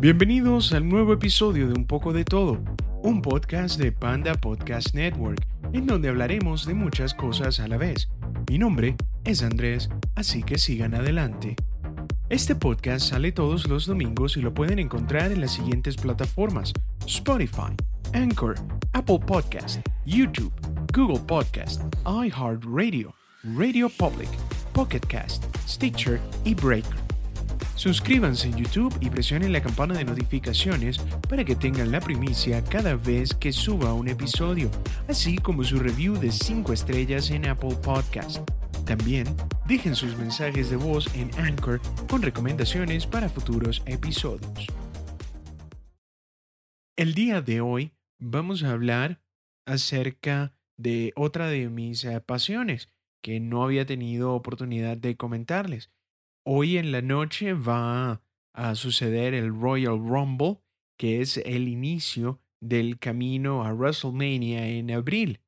Bienvenidos al nuevo episodio de Un poco de todo, un podcast de Panda Podcast Network, en donde hablaremos de muchas cosas a la vez. Mi nombre es Andrés, así que sigan adelante. Este podcast sale todos los domingos y lo pueden encontrar en las siguientes plataformas: Spotify, Anchor, Apple Podcast, YouTube, Google Podcast, iHeartRadio, Radio Public, Pocket Cast, Stitcher y Breaker. Suscríbanse en YouTube y presionen la campana de notificaciones para que tengan la primicia cada vez que suba un episodio, así como su review de 5 estrellas en Apple Podcast. También dejen sus mensajes de voz en Anchor con recomendaciones para futuros episodios. El día de hoy vamos a hablar acerca de otra de mis eh, pasiones que no había tenido oportunidad de comentarles Hoy en la noche va a suceder el Royal Rumble, que es el inicio del camino a WrestleMania en abril.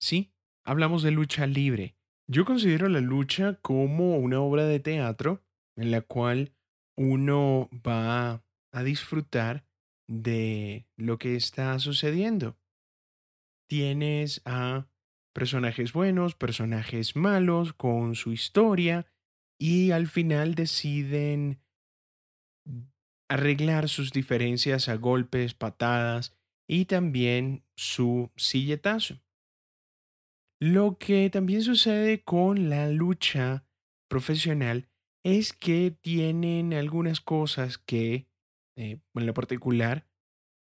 Sí, hablamos de lucha libre. Yo considero la lucha como una obra de teatro en la cual uno va a disfrutar de lo que está sucediendo. Tienes a personajes buenos, personajes malos, con su historia, y al final deciden arreglar sus diferencias a golpes, patadas y también su silletazo. Lo que también sucede con la lucha profesional es que tienen algunas cosas que, eh, en lo particular,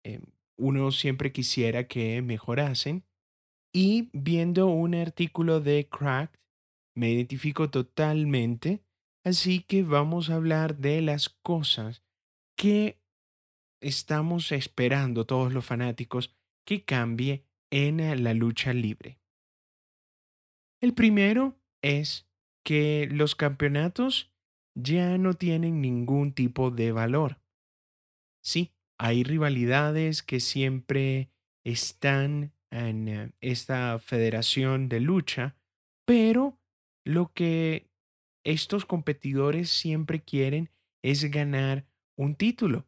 eh, uno siempre quisiera que mejorasen. Y viendo un artículo de Cracked me identifico totalmente, así que vamos a hablar de las cosas que estamos esperando todos los fanáticos que cambie en la lucha libre. El primero es que los campeonatos ya no tienen ningún tipo de valor. Sí, hay rivalidades que siempre están en eh, esta federación de lucha, pero lo que estos competidores siempre quieren es ganar un título.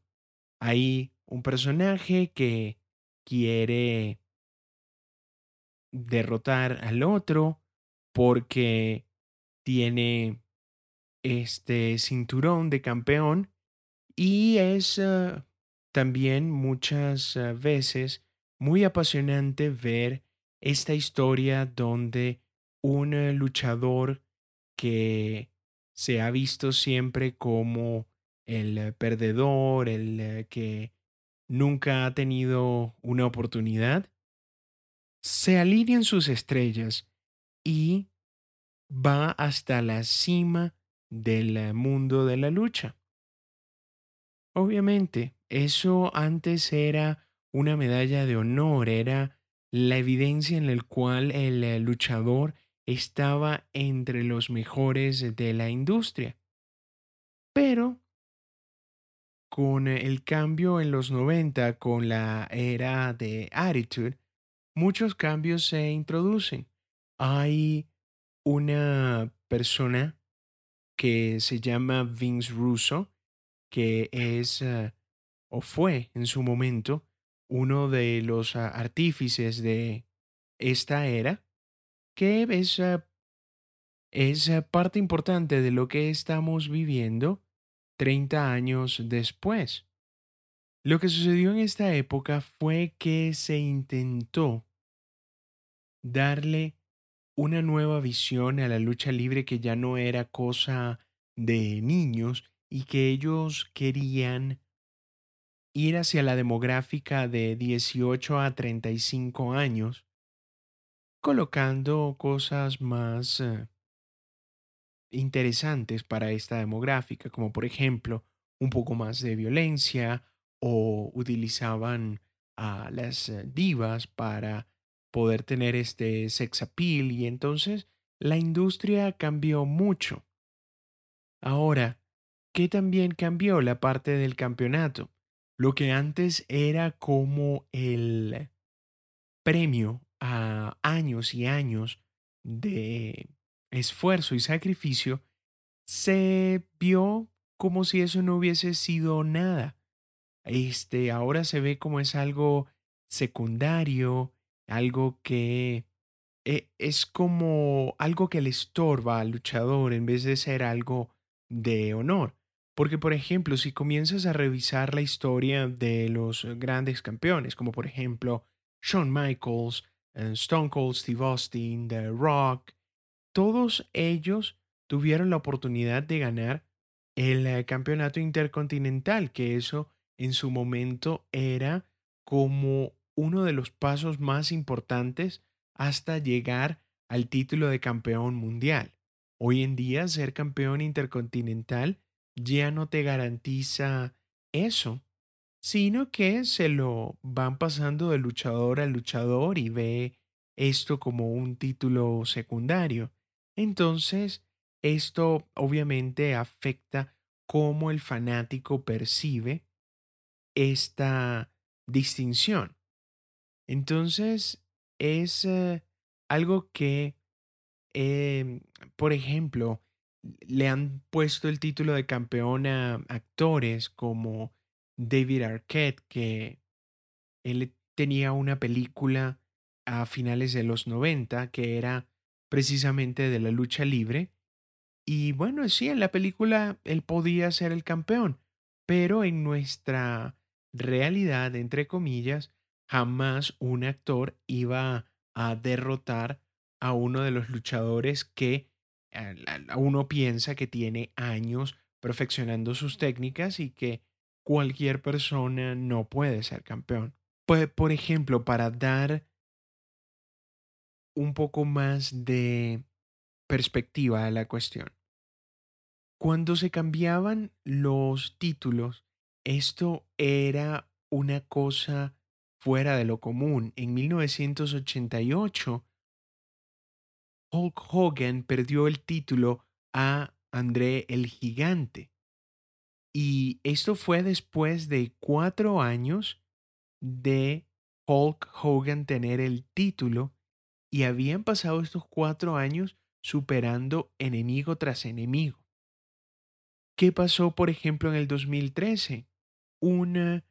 Hay un personaje que quiere derrotar al otro porque tiene este cinturón de campeón y es ah, también muchas ah, veces muy apasionante ver esta historia donde un eh, luchador que se ha visto siempre como el eh, perdedor, el eh, que nunca ha tenido una oportunidad, se alinean sus estrellas y va hasta la cima del mundo de la lucha. Obviamente, eso antes era una medalla de honor, era la evidencia en la cual el luchador estaba entre los mejores de la industria. Pero con el cambio en los 90, con la era de Attitude, muchos cambios se introducen. Hay una persona que se llama Vince Russo, que es eh, o fue en su momento uno de los ah, artífices de esta era, que es, es parte importante de lo que estamos viviendo 30 años después. Lo que sucedió en esta época fue que se intentó darle una nueva visión a la lucha libre que ya no era cosa de niños y que ellos querían ir hacia la demográfica de 18 a 35 años colocando cosas más eh, interesantes para esta demográfica, como por ejemplo un poco más de violencia o utilizaban a las eh, divas para poder tener este sex appeal y entonces la industria cambió mucho. Ahora, ¿qué también cambió la parte del campeonato? Lo que antes era como el premio a años y años de esfuerzo y sacrificio, se vio como si eso no hubiese sido nada. este, ahora se ve como es algo secundario, algo que e- es como algo que le estorba al luchador en vez de ser algo de honor. Porque, por ejemplo, si comienzas a revisar la historia de los grandes campeones, como por ejemplo Shawn Michaels, eh, Stone Cold Steve Austin, The Rock, todos ellos tuvieron la oportunidad de ganar el eh, campeonato intercontinental, que eso en su momento era como uno de los pasos más importantes hasta llegar al título de campeón mundial. Hoy en día ser campeón intercontinental ya no te garantiza eso, sino que se lo van pasando de luchador a luchador y ve esto como un título secundario. Entonces, esto obviamente afecta cómo el fanático percibe esta distinción. Entonces, es eh, algo que, em, por ejemplo, le han puesto el título de campeón a actores como David Arquette, que él tenía una película a finales de los 90 que era precisamente de la lucha libre. Y bueno, sí, en la película él podía ser el campeón, pero en nuestra realidad, entre comillas, jamás un actor iba a derrotar a uno de los luchadores que uno piensa que tiene años perfeccionando sus técnicas y que cualquier persona no puede ser campeón. Pues, por ejemplo, para dar un poco más de perspectiva a la cuestión. Cuando se cambiaban los títulos, esto era una cosa fuera de lo común. En 1988, Hulk Hogan perdió el título a André el Gigante. Y esto fue después de cuatro años de Hulk Hogan tener el título y habían pasado estos cuatro años superando enemigo tras enemigo. ¿Qué pasó, por ejemplo, en el 2013? Un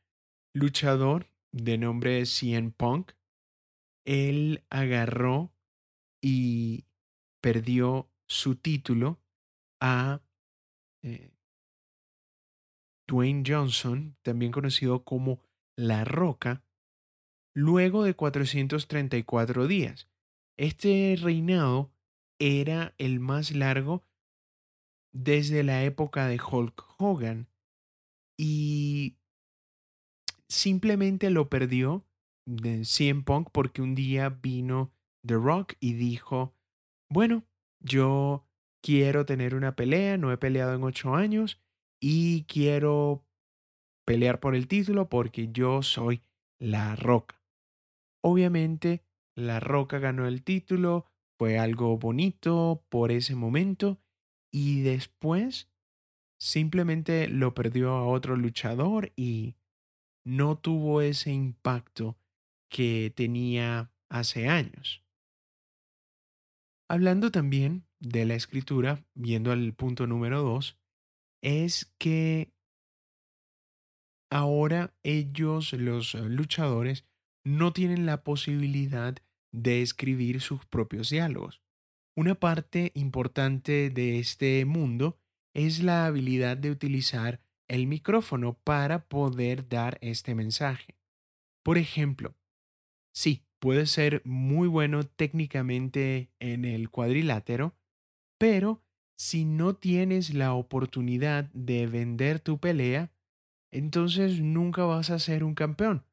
luchador de nombre CN Punk, él agarró y perdió su título a eh, Dwayne Johnson, también conocido como La Roca, luego de 434 días. Este reinado era el más largo desde la época de Hulk Hogan y simplemente lo perdió de CM Punk porque un día vino The Rock y dijo, bueno, yo quiero tener una pelea, no he peleado en ocho años y quiero pelear por el título porque yo soy la roca. Obviamente, la roca ganó el título, fue algo bonito por ese momento y después simplemente lo perdió a otro luchador y no tuvo ese impacto que tenía hace años. Hablando también de la escritura, viendo al punto número dos, es que ahora ellos, los luchadores, no tienen la posibilidad de escribir sus propios diálogos. Una parte importante de este mundo es la habilidad de utilizar el micrófono para poder dar este mensaje. Por ejemplo, sí, puede ser muy bueno técnicamente en el cuadrilátero, pero si no tienes la oportunidad de vender tu pelea, entonces nunca vas a ser un campeón.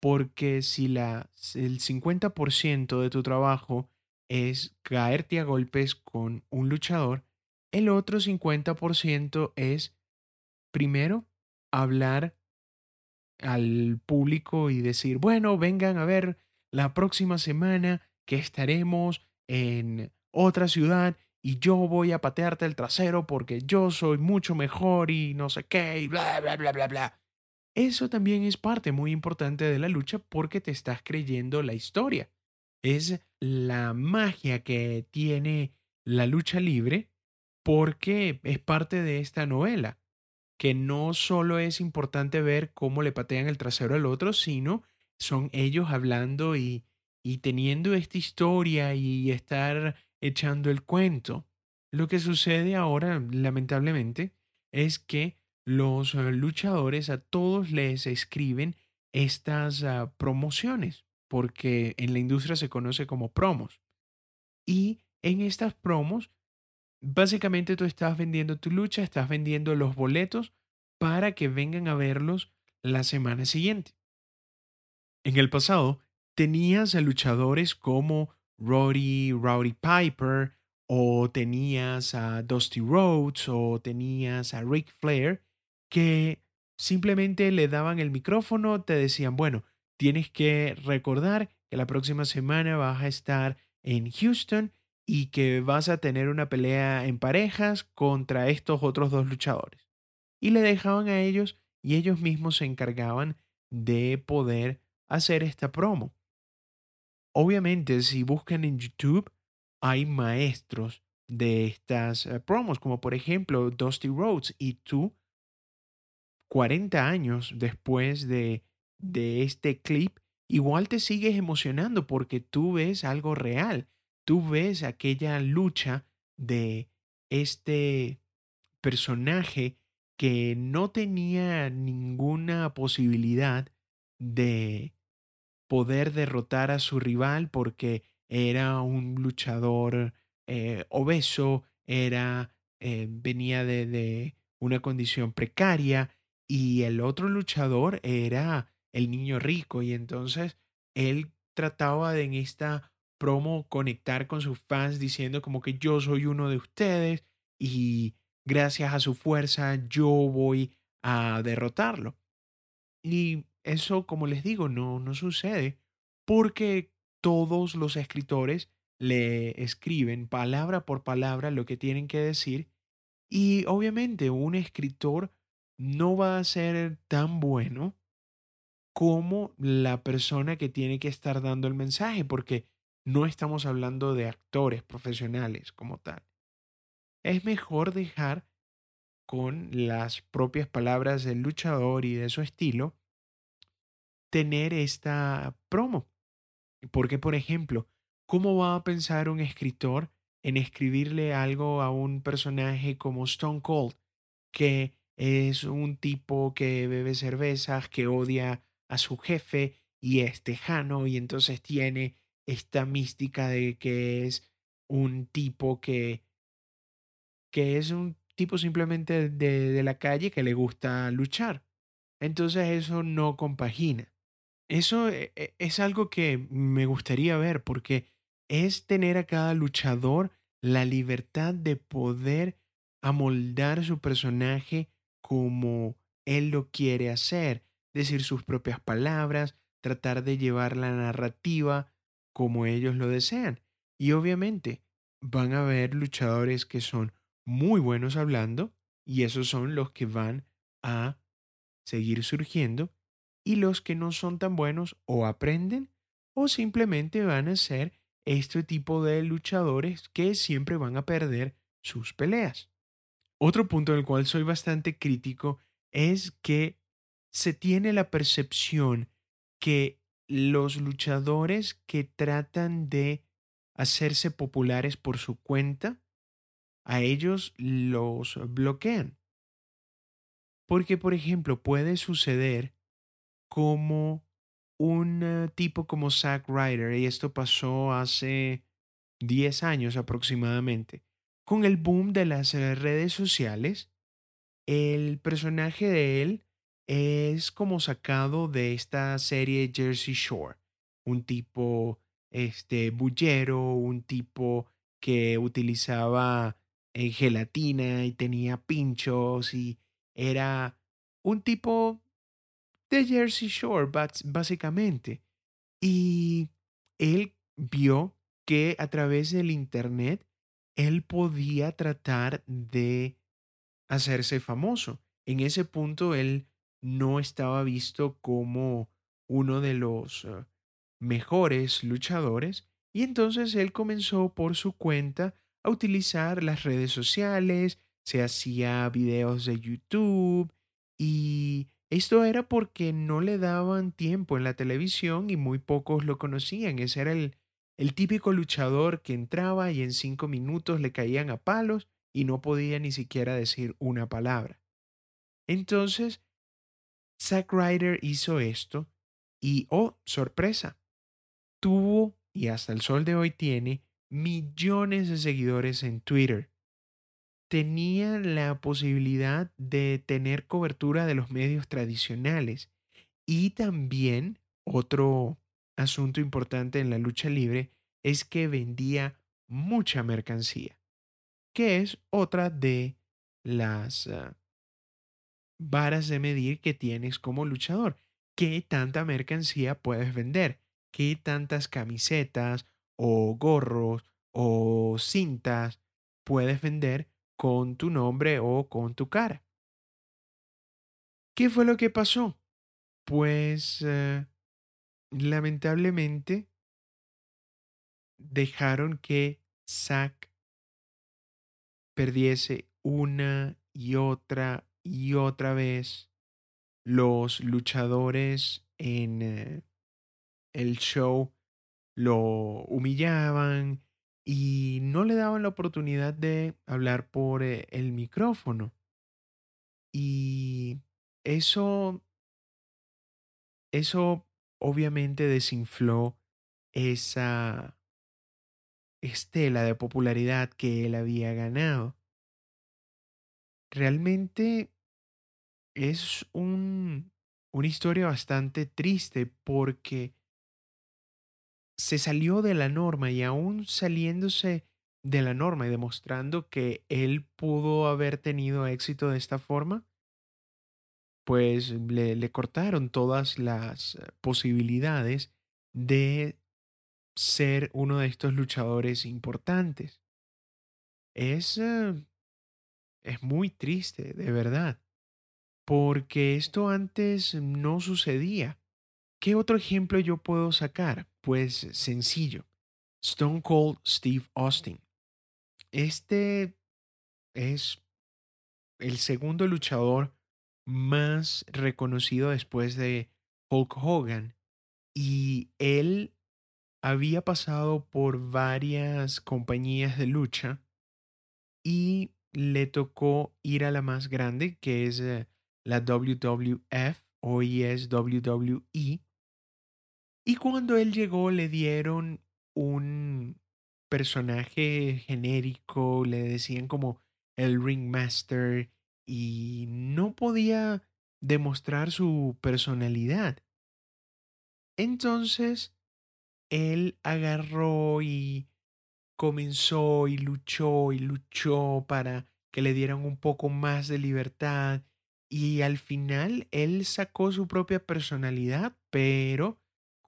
Porque si la, el 50% de tu trabajo es caerte a golpes con un luchador, el otro 50% es, primero, hablar al público y decir, bueno, vengan a ver la próxima semana que estaremos en otra ciudad y yo voy a patearte el trasero porque yo soy mucho mejor y no sé qué y bla, bla, bla, bla, bla. Eso también es parte muy importante de la lucha porque te estás creyendo la historia. Es la magia que tiene la lucha libre porque es parte de esta novela. que no solo es importante ver cómo le patean el trasero al otro, sino son ellos hablando y, y teniendo esta historia y estar echando el cuento. Lo que sucede ahora, lamentablemente, es que los eh, luchadores a todos les escriben estas ah, promociones, porque en la industria se conoce como promos. Y en estas promos, básicamente tú estás vendiendo tu lucha, estás vendiendo los boletos para que vengan a verlos la semana siguiente. En el pasado, tenías a luchadores como Roddy, Rowdy Piper, o tenías a Dusty Rhodes, o tenías a Ric Flair, que simplemente le daban el micrófono, te decían, bueno, tienes que recordar que la próxima semana vas a estar en Houston y que vas a tener una pelea en parejas contra estos otros dos luchadores. Y le dejaban a ellos y ellos mismos se encargaban de poder hacer esta promo. Obviamente, si buscan en YouTube, hay maestros de estas eh, promos, como por ejemplo Dusty Rhodes, y tú 40 años después de, de este clip, igual te sigues emocionando porque tú ves algo real, tú ves aquella lucha de este personaje que no tenía ninguna posibilidad de poder derrotar a su rival porque era un luchador eh, obeso, era, eh, venía de, de una condición precaria, y el otro luchador era el niño rico y entonces él trataba de en esta promo conectar con sus fans diciendo como que yo soy uno de ustedes y gracias a su fuerza yo voy a derrotarlo. Y eso, como les digo, no, no sucede porque todos los escritores le escriben palabra por palabra lo que tienen que decir y obviamente un escritor no va a ser tan bueno como la persona que tiene que estar dando el mensaje, porque no estamos hablando de actores profesionales como tal. Es mejor dejar con las propias palabras del luchador y de su estilo tener esta promo. Porque, por ejemplo, ¿cómo va a pensar un escritor en escribirle algo a un personaje como Stone Cold, que es un tipo que bebe cervezas, que odia a su jefe y es tejano y entonces tiene esta mística de que es un tipo que, que es un tipo simplemente de, de la calle que le gusta luchar. Entonces eso no compagina. Eso e, e, es algo que me gustaría ver porque es tener a cada luchador la libertad de poder amoldar su personaje como él lo quiere hacer, decir sus propias palabras, tratar de llevar la narrativa como ellos lo desean. Y obviamente van a haber luchadores que son muy buenos hablando y esos son los que van a seguir surgiendo y los que no son tan buenos o aprenden o simplemente van a ser este tipo de luchadores que siempre van a perder sus peleas. Otro punto en el cual soy bastante crítico es que se tiene la percepción que los luchadores que tratan de hacerse populares por su cuenta, a ellos los bloquean. Porque, por ejemplo, puede suceder como un eh, tipo como Zack Ryder, y esto pasó hace 10 años aproximadamente, con el boom de las eh, redes sociales, el personaje de él es como sacado de esta serie Jersey Shore. Un tipo este bullero, un tipo que utilizaba eh, gelatina y tenía pinchos y era un tipo de Jersey Shore básicamente. Y él vio que a través del internet él podía tratar de hacerse famoso. En ese punto él no estaba visto como uno de los eh, mejores luchadores y entonces él comenzó por su cuenta a utilizar las redes sociales, se hacía videos de YouTube y esto era porque no le daban tiempo en la televisión y muy pocos lo conocían. Ese era el, el típico luchador que entraba y en cinco minutos le caían a palos y no podía ni siquiera decir una palabra. Entonces, Zack Ryder hizo esto y, oh, sorpresa, tuvo y hasta el sol de hoy tiene millones de seguidores en Twitter. Tenía la posibilidad de tener cobertura de los medios tradicionales y también otro asunto importante en la lucha libre es que vendía mucha mercancía, que es otra de las ah, varas de medir que tienes como luchador. ¿Qué tanta mercancía puedes vender? ¿Qué tantas camisetas o gorros o cintas puedes vender con tu nombre o con tu cara? ¿Qué fue lo que pasó? Pues eh, lamentablemente dejaron que Zack perdiese una y otra y otra vez los luchadores en eh, el show lo humillaban y no le daban la oportunidad de hablar por eh, el micrófono. Y eso, eso obviamente desinfló esa estela de popularidad que él había ganado. Realmente es un, una historia bastante triste porque se salió de la norma y aún saliéndose de la norma y demostrando que él pudo haber tenido éxito de esta forma, pues le, le cortaron todas las posibilidades de ser uno de estos luchadores importantes. Es, eh, es muy triste, de verdad, porque esto antes no sucedía. ¿Qué otro ejemplo yo puedo sacar? Pues sencillo. Stone Cold Steve Austin. Este es el segundo luchador más reconocido después de Hulk Hogan y él había pasado por varias compañías de lucha y le tocó ir a la más grande, que es eh, la WWF, hoy es WWE. Y cuando él llegó le dieron un personaje genérico, le decían como el Ringmaster y no podía demostrar su personalidad. Entonces, él agarró y comenzó y luchó y luchó para que le dieran un poco más de libertad y al final él sacó su propia personalidad, pero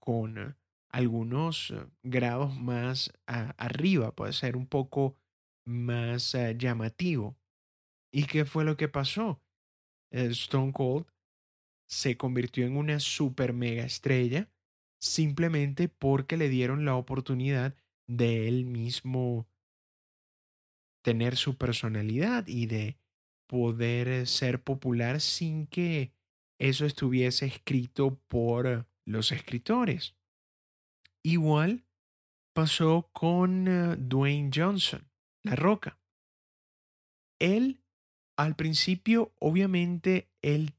con algunos eh, grados más arriba, puede ser un poco más eh, llamativo. ¿Y qué fue lo que pasó? Stone Cold se convirtió en una super mega estrella simplemente porque le dieron la oportunidad de él mismo tener su personalidad y de poder eh, ser popular sin que eso estuviese escrito por los escritores. Igual pasó con eh, Dwayne Johnson, La Roca. Él, al principio, obviamente, él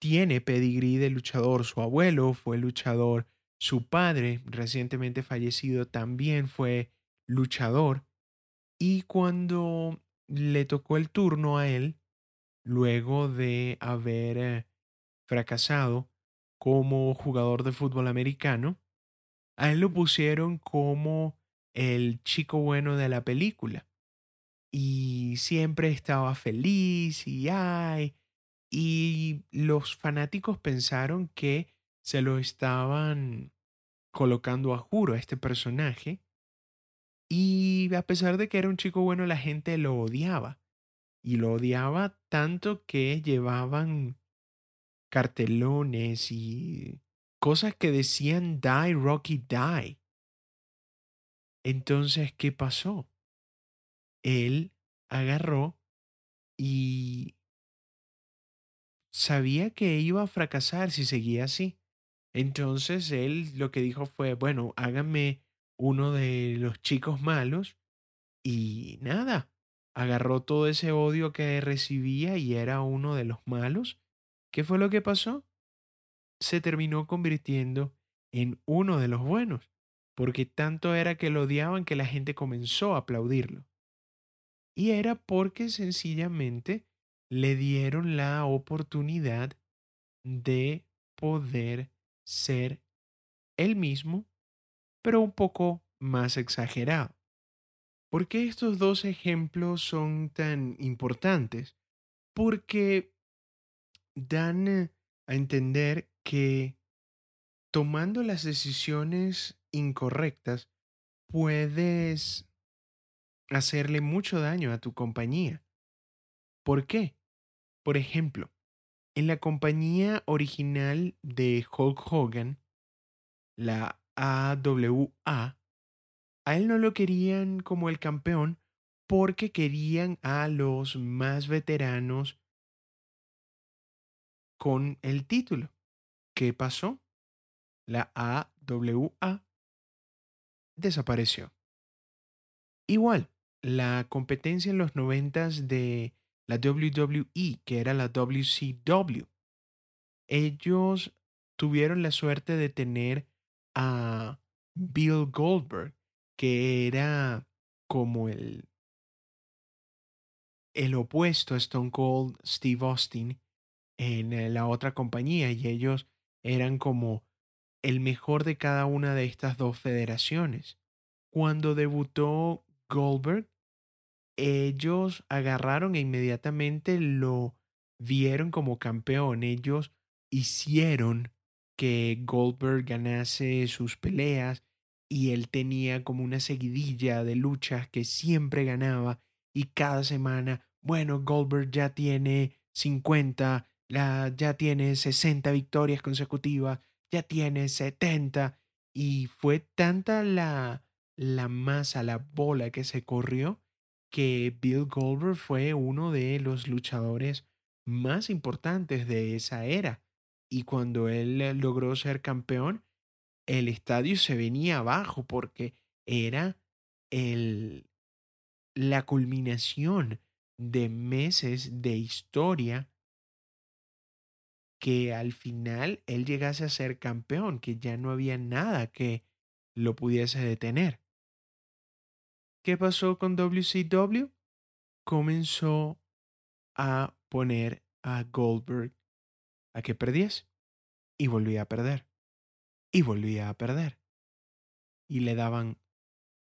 tiene pedigrí de luchador. Su abuelo fue luchador su padre, recientemente fallecido, también fue luchador. Y cuando le tocó el turno a él, luego de haber eh, fracasado como jugador de fútbol americano, a él lo pusieron como el chico bueno de la película. Y siempre estaba feliz y ay. Y los fanáticos pensaron que se lo estaban colocando a juro a este personaje. Y a pesar de que era un chico bueno, la gente lo odiaba. Y lo odiaba tanto que llevaban cartelones y cosas que decían Die Rocky Die. Entonces, ¿qué pasó? Él agarró y sabía que iba a fracasar si seguía así. Entonces él lo que dijo fue, bueno, háganme uno de los chicos malos y nada, agarró todo ese odio que recibía y era uno de los malos. ¿Qué fue lo que pasó? Se terminó convirtiendo en uno de los buenos, porque tanto era que lo odiaban que la gente comenzó a aplaudirlo. Y era porque sencillamente le dieron la oportunidad de poder ser él mismo, pero un poco más exagerado. ¿Por qué estos dos ejemplos son tan importantes? Porque dan eh, a entender que tomando las decisiones incorrectas puedes hacerle mucho daño a tu compañía. ¿Por qué? Por ejemplo, en la compañía original de Hulk Hogan, la AWA, a él no lo querían como el campeón porque querían a los más veteranos con el título. ¿Qué pasó? La AWA desapareció. Igual, la competencia en los noventas de la WWE, que era la WCW, ellos tuvieron la suerte de tener a Bill Goldberg, que era como el, el opuesto a Stone Cold Steve Austin en la otra compañía y ellos eran como el mejor de cada una de estas dos federaciones. Cuando debutó Goldberg, ellos agarraron e inmediatamente lo vieron como campeón. Ellos hicieron que Goldberg ganase sus peleas y él tenía como una seguidilla de luchas que siempre ganaba y cada semana, bueno, Goldberg ya tiene 50, la, ya tiene 60 victorias consecutivas, ya tiene 70 y fue tanta la, la masa, la bola que se corrió que Bill Goldberg fue uno de los luchadores más importantes de esa era. Y cuando él logró ser campeón, el estadio se venía abajo porque era el, la culminación de meses de historia que al final él llegase a ser campeón, que ya no había nada que lo pudiese detener. ¿Qué pasó con WCW? Comenzó a poner a Goldberg a que perdiese. Y volvía a perder. Y volvía a perder. Y le daban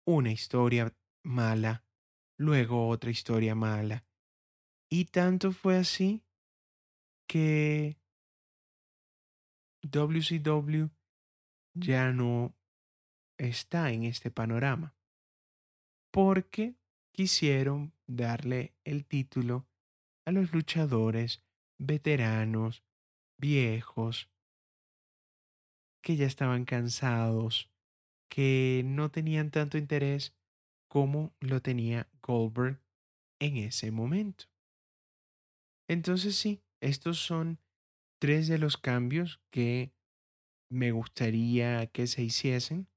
una historia mala, luego otra historia mala. Y tanto fue así que WCW ya no está en este panorama porque quisieron darle el título a los luchadores veteranos, viejos, que ya estaban cansados, que no tenían tanto interés como lo tenía Goldberg en ese momento. Entonces sí, estos son tres de los cambios que me gustaría que se hiciesen.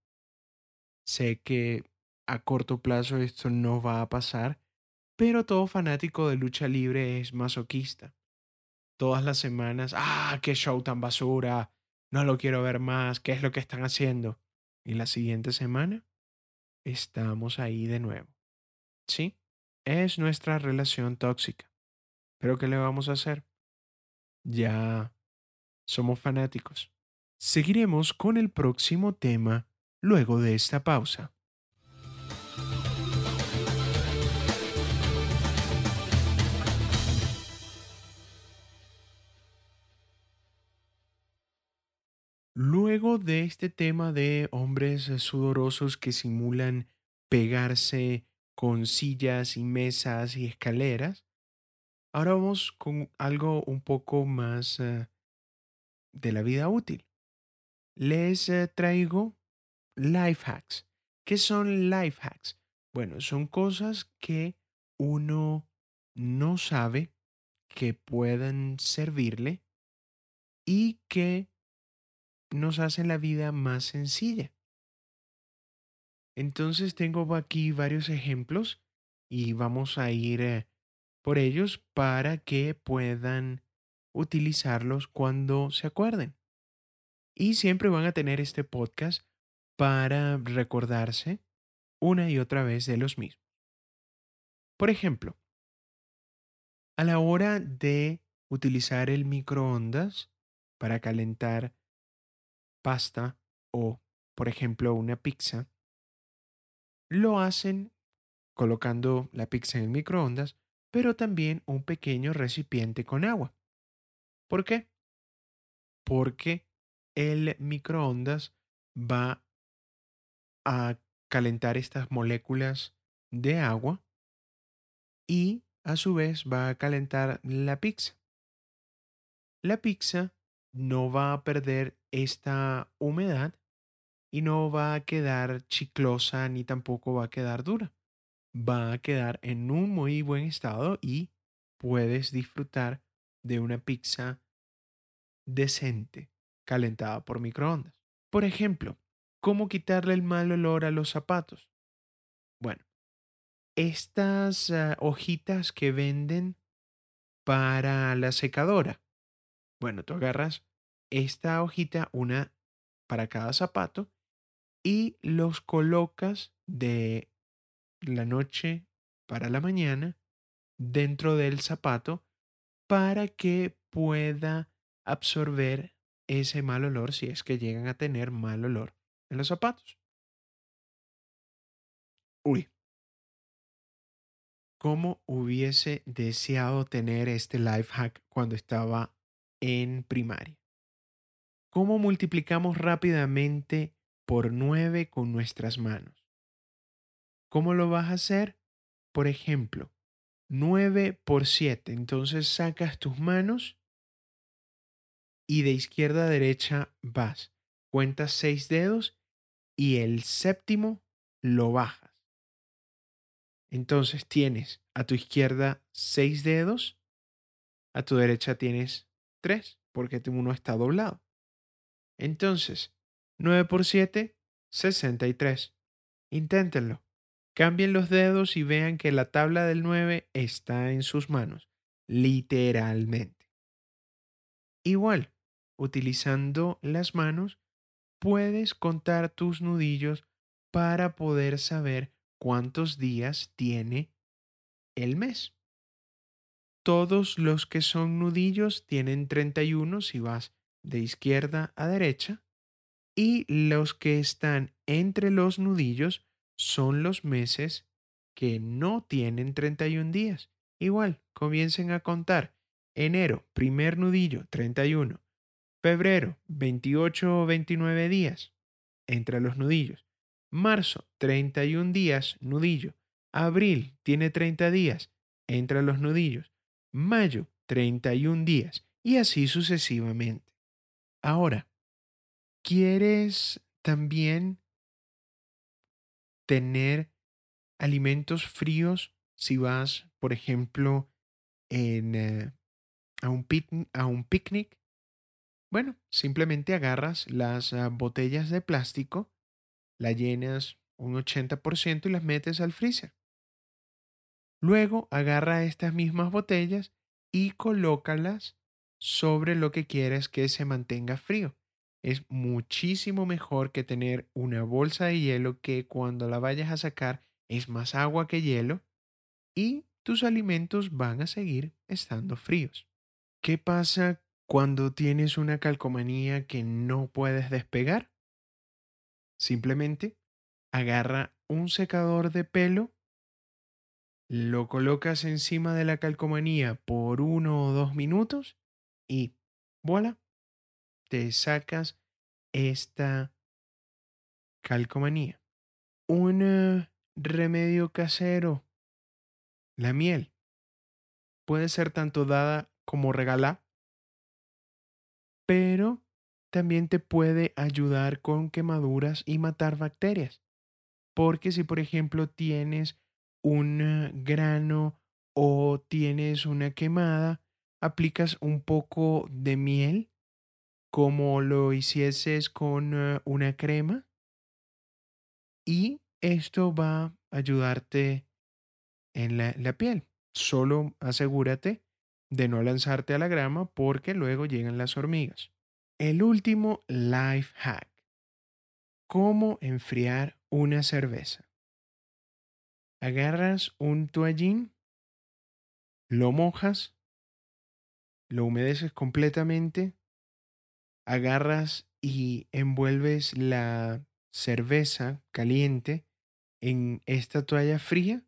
Sé que a corto plazo esto no va a pasar, pero todo fanático de lucha libre es masoquista. Todas las semanas, ah, qué show tan basura, no lo quiero ver más, ¿qué es lo que están haciendo? Y la siguiente semana estamos ahí de nuevo. Sí, es nuestra relación tóxica. Pero ¿qué le vamos a hacer? Ya somos fanáticos. Seguiremos con el próximo tema luego de esta pausa. Luego de este tema de hombres sudorosos que simulan pegarse con sillas y mesas y escaleras, ahora vamos con algo un poco más eh, de la vida útil. Les eh, traigo life hacks. ¿Qué son life hacks? Bueno, son cosas que uno no sabe que puedan servirle y que nos hacen la vida más sencilla. Entonces tengo aquí varios ejemplos y vamos a ir eh, por ellos para que puedan utilizarlos cuando se acuerden. Y siempre van a tener este podcast para recordarse una y otra vez de los mismos. Por ejemplo, a la hora de utilizar el microondas para calentar pasta o, por ejemplo, una pizza, lo hacen colocando la pizza en el microondas, pero también un pequeño recipiente con agua. ¿Por qué? Porque el microondas va a calentar estas moléculas de agua y a su vez va a calentar la pizza. La pizza no va a perder esta humedad y no va a quedar chiclosa ni tampoco va a quedar dura. Va a quedar en un muy buen estado y puedes disfrutar de una pizza decente calentada por microondas. Por ejemplo, ¿cómo quitarle el mal olor a los zapatos? Bueno, estas ah, hojitas que venden para la secadora. Bueno, tú agarras esta hojita, una para cada zapato, y los colocas de la noche para la mañana dentro del zapato para que pueda absorber ese mal olor si es que llegan a tener mal olor en los zapatos. Uy, ¿cómo hubiese deseado tener este life hack cuando estaba en primaria? ¿Cómo multiplicamos rápidamente por 9 con nuestras manos? ¿Cómo lo vas a hacer? Por ejemplo, 9 por 7. Entonces sacas tus manos y de izquierda a derecha vas. Cuentas 6 dedos y el séptimo lo bajas. Entonces tienes a tu izquierda 6 dedos, a tu derecha tienes 3, porque uno está doblado. Entonces, 9 por 7, 63. Inténtenlo. Cambien los dedos y vean que la tabla del 9 está en sus manos, literalmente. Igual, utilizando las manos, puedes contar tus nudillos para poder saber cuántos días tiene el mes. Todos los que son nudillos tienen 31 si vas de izquierda a derecha y los que están entre los nudillos son los meses que no tienen 31 días. Igual, comiencen a contar. Enero, primer nudillo, 31. Febrero, 28 o 29 días entre los nudillos. Marzo, 31 días, nudillo. Abril, tiene 30 días entre los nudillos. Mayo, 31 días. Y así sucesivamente. Ahora, ¿quieres también tener alimentos fríos si vas, por ejemplo, eh, a, un a un picnic. Bueno, simplemente agarras las ah, botellas de plástico, las llenas un 80% y las metes al freezer. Luego agarra estas mismas botellas y colócalas sobre lo que quieres que se mantenga frío es muchísimo mejor que tener una bolsa de hielo que cuando la vayas a sacar es más agua que hielo y tus alimentos van a seguir estando fríos. ¿Qué pasa cuando tienes una calcomanía que no puedes despegar? Simplemente agarra un secador de pelo, lo colocas encima de la calcomanía por uno o dos minutos y voilà, te sacas esta calcomanía. Un eh, remedio casero, la miel, puede ser tanto dada como regalada, pero también te puede ayudar con quemaduras y matar bacterias. Porque si, por ejemplo, tienes un eh, grano o tienes una quemada, aplicas un poco de miel como lo hicieses con eh, una crema y esto va a ayudarte en la, la piel. Solo asegúrate de no lanzarte a la grama porque luego llegan las hormigas. El último life hack. ¿Cómo enfriar una cerveza? Agarras un toallín, lo mojas, lo humedeces completamente, agarras y envuelves la cerveza caliente en esta toalla fría,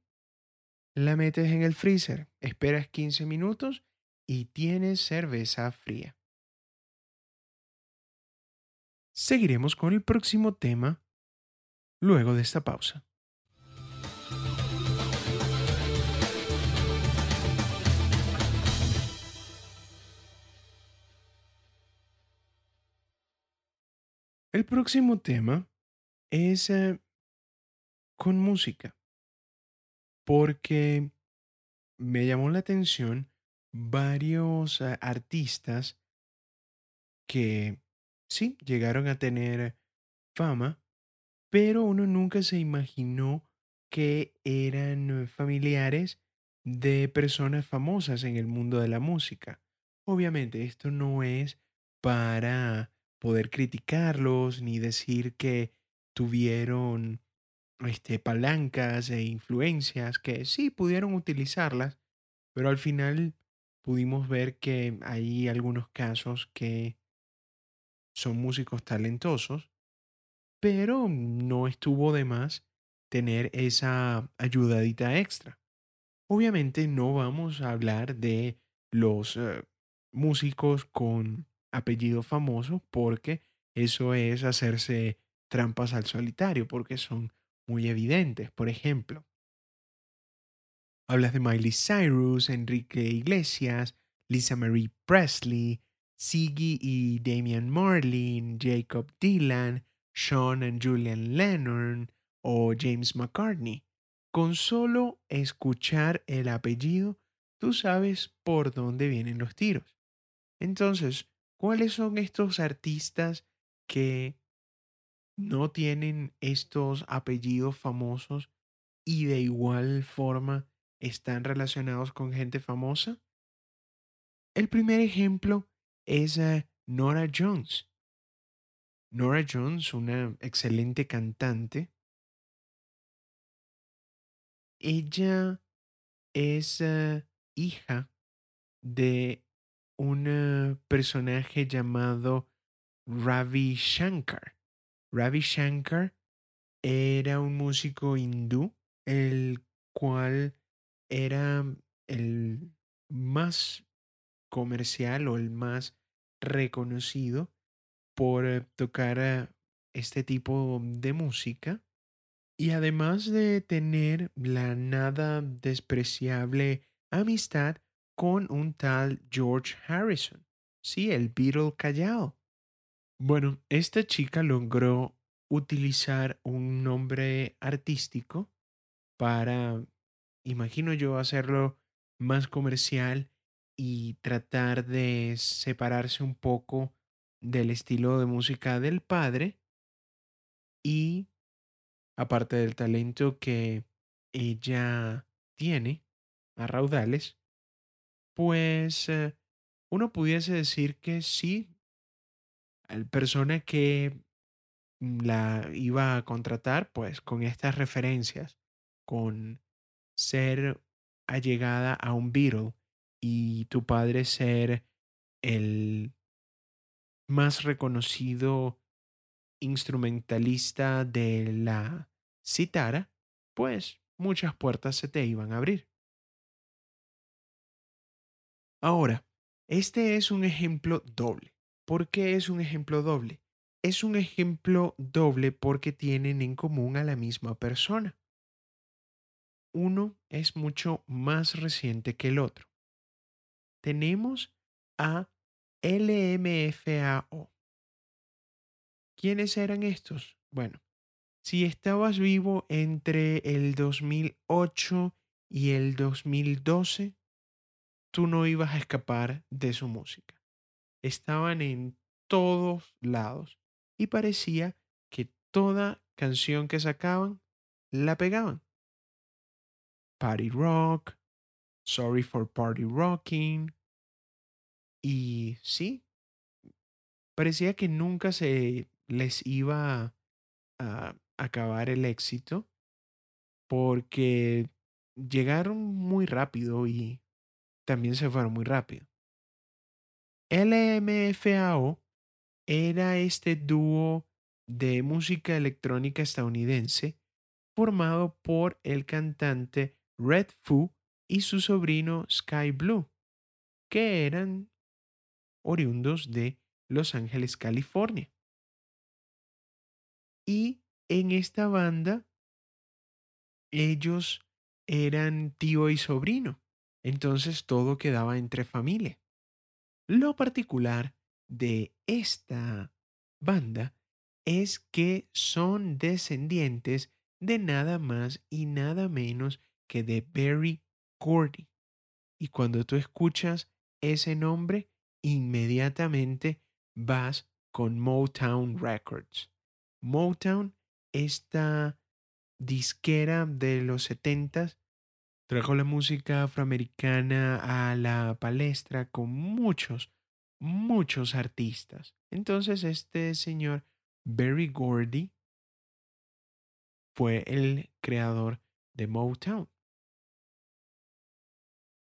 la metes en el freezer, esperas 15 minutos y tienes cerveza fría. Seguiremos con el próximo tema luego de esta pausa. El próximo tema es eh, con música, porque me llamó la atención varios eh, artistas que sí llegaron a tener fama, pero uno nunca se imaginó que eran familiares de personas famosas en el mundo de la música. Obviamente esto no es para poder criticarlos ni decir que tuvieron este, palancas e influencias que sí pudieron utilizarlas, pero al final pudimos ver que hay algunos casos que son músicos talentosos, pero no estuvo de más tener esa ayudadita extra. Obviamente no vamos a hablar de los eh, músicos con apellido famoso porque eso es hacerse trampas al solitario porque son muy evidentes. Por ejemplo, hablas de Miley Cyrus, Enrique Iglesias, Lisa Marie Presley, Siggy y Damian Marlin, Jacob Dylan, Sean and Julian Lennon o James McCartney. Con solo escuchar el apellido, tú sabes por dónde vienen los tiros. Entonces, ¿Cuáles son estos artistas que no tienen estos apellidos famosos y de igual forma están relacionados con gente famosa? El primer ejemplo es eh, Nora Jones. Nora Jones, una excelente cantante. Ella es eh, hija de un personaje llamado Ravi Shankar. Ravi Shankar era un músico hindú, el cual era el más comercial o el más reconocido por eh, tocar eh, este tipo de música. Y además de tener la nada despreciable amistad con un tal George Harrison. Sí, el Beatle callado. Bueno, esta chica logró utilizar un nombre artístico para, imagino yo, hacerlo más comercial y tratar de separarse un poco del estilo de música del padre y aparte del talento que ella tiene a raudales, pues eh, uno pudiese decir que sí, la persona que la iba a contratar, pues con estas referencias, con ser allegada a un Beatle y tu padre ser el más reconocido instrumentalista de la citara, pues muchas puertas se te iban a abrir. Ahora, este es un ejemplo doble. ¿Por qué es un ejemplo doble? Es un ejemplo doble porque tienen en común a la misma persona. Uno es mucho más reciente que el otro. Tenemos a LMFAO. ¿Quiénes eran estos? Bueno, si estabas vivo entre el 2008 y el 2012, tú no ibas a escapar de su música. Estaban en todos lados y parecía que toda canción que sacaban la pegaban. Party Rock, Sorry for Party Rocking. Y sí, parecía que nunca se les iba a acabar el éxito porque llegaron muy rápido y también se fueron muy rápido. LMFAO era este dúo de música electrónica estadounidense formado por el cantante Red Foo y su sobrino Sky Blue, que eran oriundos de Los Ángeles, California. Y en esta banda, ellos eran tío y sobrino, entonces todo quedaba entre familia. Lo particular de esta banda es que son descendientes de nada más y nada menos que de Barry Gordy. Y cuando tú escuchas ese nombre, inmediatamente vas con Motown Records. Motown, esta disquera de los setentas, trajo la música afroamericana a la palestra con muchos, muchos artistas. Entonces este señor Barry Gordy fue el creador de Motown.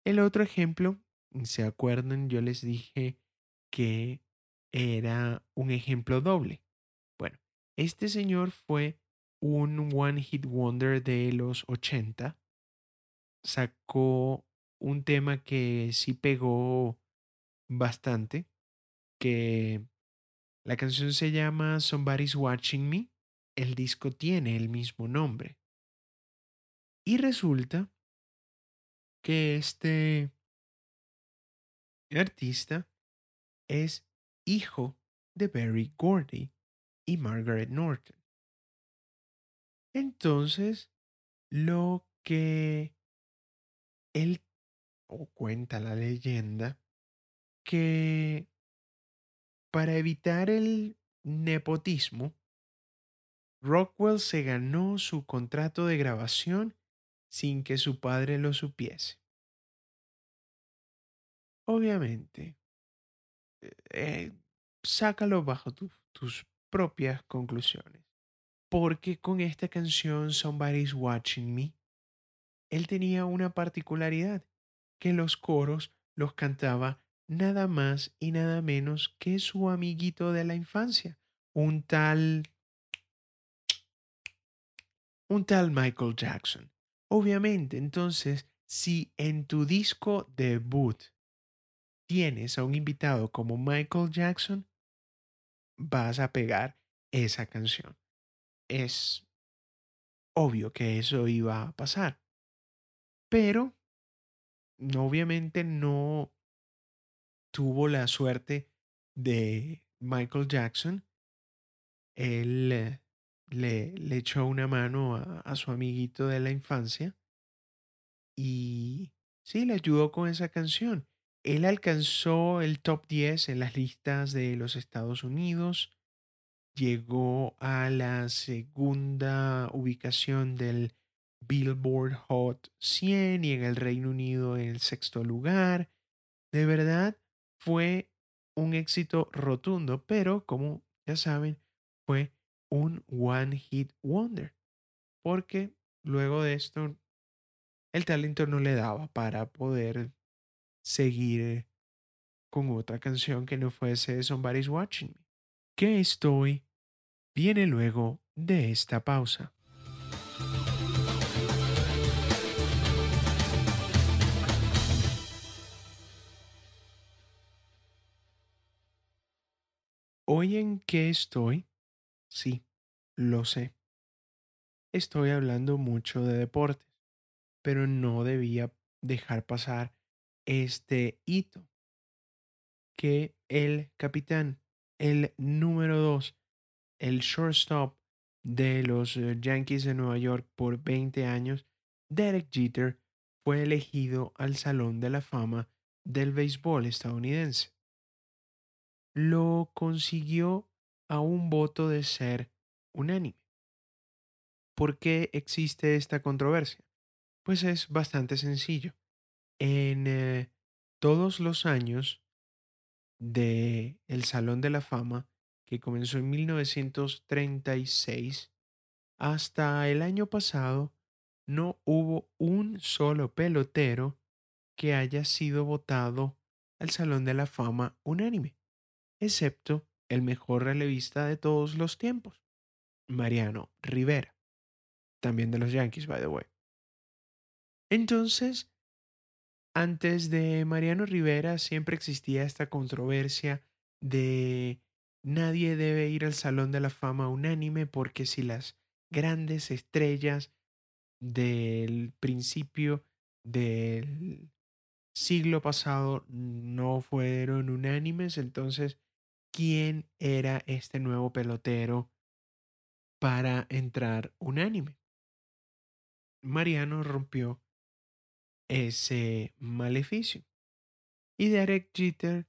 El otro ejemplo, ¿se acuerdan? Yo les dije que era un ejemplo doble. Bueno, este señor fue un One Hit Wonder de los 80. Sacó un tema que sí pegó bastante, que la canción se llama Somebody's Watching Me. El disco tiene el mismo nombre. Y resulta que este artista es hijo de Barry Gordy y Margaret Norton. Entonces, lo que él o cuenta la leyenda que para evitar el nepotismo, Rockwell se ganó su contrato de grabación sin que su padre lo supiese. Obviamente, eh, sácalo bajo tus propias conclusiones. Porque con esta canción Somebody's Watching Me, él tenía una particularidad, que los coros los cantaba nada más y nada menos que su amiguito de la infancia, un tal un tal Michael Jackson. Obviamente, entonces, si en tu disco debut tienes a un invitado como Michael Jackson, vas a pegar esa canción. Es obvio que eso iba a pasar. Pero, obviamente no tuvo la suerte de Michael Jackson. Él le, le echó una mano a, su amiguito de la infancia y sí, le ayudó con esa canción. Él alcanzó el top 10 en las listas de los Estados Unidos, llegó a la segunda ubicación del Billboard Hot 100 y en el Reino Unido en el sexto lugar. De verdad, fue un éxito rotundo, pero como ya saben, fue un One Hit Wonder, porque luego de esto el talento no le daba para poder seguir con otra canción que no fuese Somebody's Watching Me. Que estoy viene luego de esta pausa. Hoy en qué estoy Sí, lo sé. Estoy hablando mucho de deportes, pero no debía dejar pasar este hito que el capitán, el número dos, el shortstop de los eh, Yankees de Nueva York por 20 años, Derek Jeter, fue elegido al Salón de la Fama del béisbol estadounidense. Lo consiguió a un voto de ser unánime. ¿Por qué existe esta controversia? Pues es bastante sencillo. En eh, todos los años de el Salón de la Fama, que comenzó en 1936, hasta el año pasado no hubo un solo pelotero que haya sido votado al Salón de la Fama unánime, excepto el mejor relevista de todos los tiempos, Mariano Rivera, también de los Yankees, by the way. Entonces, antes de Mariano Rivera siempre existía esta controversia de nadie debe ir al Salón de la Fama unánime porque si las grandes estrellas del principio del siglo pasado no fueron unánimes, entonces, ¿quién era este nuevo pelotero para entrar unánime? Mariano rompió ese maleficio y Derek Jeter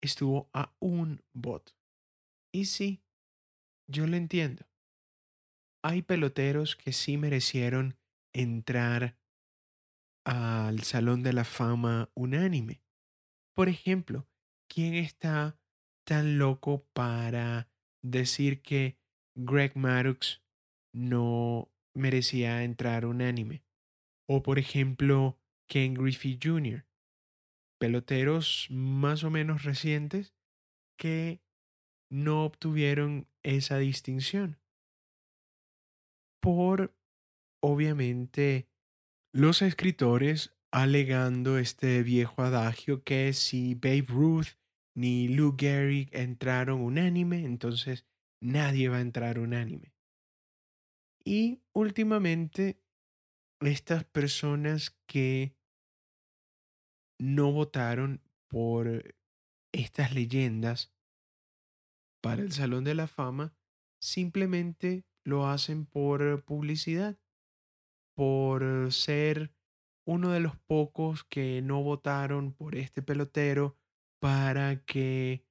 estuvo a un voto. Y sí, yo lo entiendo. Hay peloteros que sí merecieron entrar al Salón de la Fama unánime. Por ejemplo, ¿quién está tan loco para decir que Greg Maddux no merecía entrar unánime? O por ejemplo, Ken Griffey Jr., peloteros más o menos recientes que no obtuvieron esa distinción. Por, obviamente, los escritores alegando este viejo adagio que si Babe Ruth ni Lou Gehrig entraron unánime, entonces nadie va a entrar unánime. Y últimamente, estas personas que no votaron por estas leyendas para el Salón de la Fama, simplemente lo hacen por publicidad por ser uno de los pocos que no votaron por este pelotero para que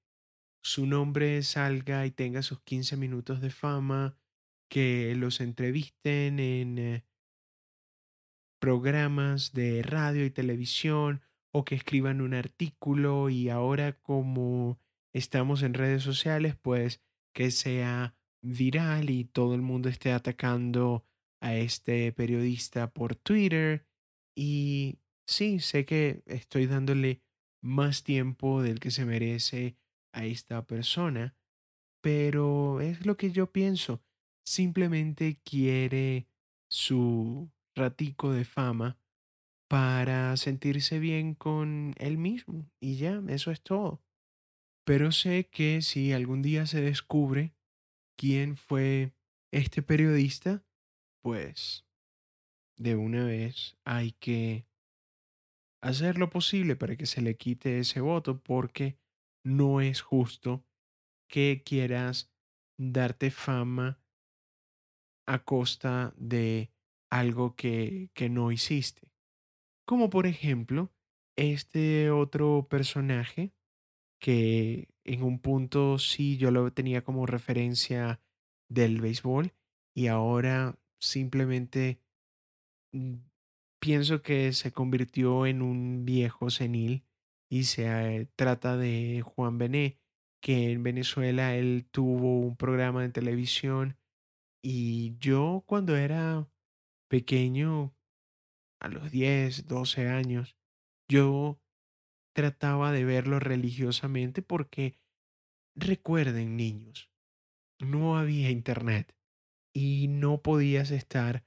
su nombre salga y tenga sus 15 minutos de fama, que los entrevisten en eh, programas de radio y televisión o que escriban un artículo y ahora como estamos en redes sociales, pues que sea viral y todo el mundo esté atacando a este periodista por Twitter. Y sí, sé que estoy dándole más tiempo del que se merece a esta persona, pero es lo que yo pienso. Simplemente quiere su ratico de fama para sentirse bien con él mismo y ya, eso es todo. Pero sé que si algún día se descubre quién fue este periodista, pues de una vez hay que hacer lo posible para que se le quite ese voto porque no es justo que quieras darte fama a costa de algo que, que no hiciste. Como por ejemplo, este otro personaje que en un punto sí yo lo tenía como referencia del béisbol y ahora simplemente pienso que se convirtió en un viejo senil y se eh, trata de Juan Bené, que en Venezuela él tuvo un programa de televisión y yo cuando era pequeño, a los 10, 12 años, yo trataba de verlo religiosamente porque recuerden niños, no había internet y no podías estar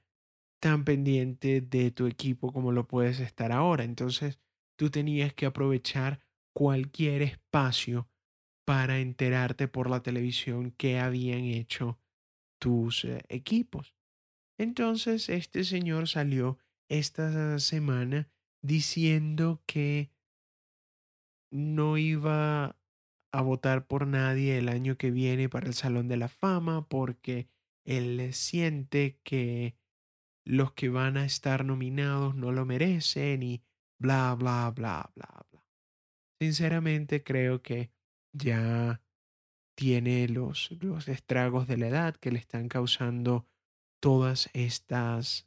tan pendiente de tu equipo como lo puedes estar ahora. Entonces, tú tenías que aprovechar cualquier espacio para enterarte por la televisión qué habían hecho tus eh, equipos. Entonces, este señor salió esta semana diciendo que no iba a votar por nadie el año que viene para el Salón de la Fama porque él siente que los que van a estar nominados no lo merecen y bla, bla, bla, bla, bla. Sinceramente creo que ya tiene los, los estragos de la edad que le están causando todas estas,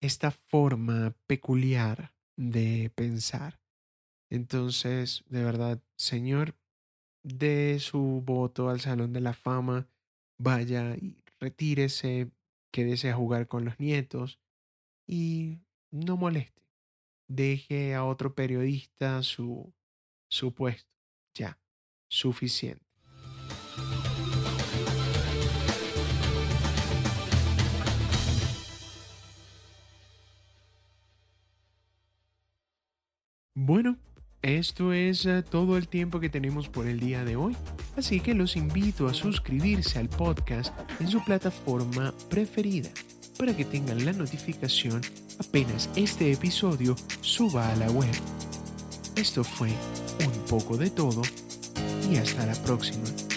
esta forma peculiar de pensar. Entonces, de verdad, Señor, dé su voto al Salón de la Fama, vaya y retírese, quédese a jugar con los nietos y no moleste. Deje a otro periodista su, su puesto. Ya, suficiente. Bueno, esto es eh, todo el tiempo que tenemos por el día de hoy, así que los invito a suscribirse al podcast en su plataforma preferida para que tengan la notificación apenas este episodio suba a la web. Esto fue un poco de todo y hasta la próxima.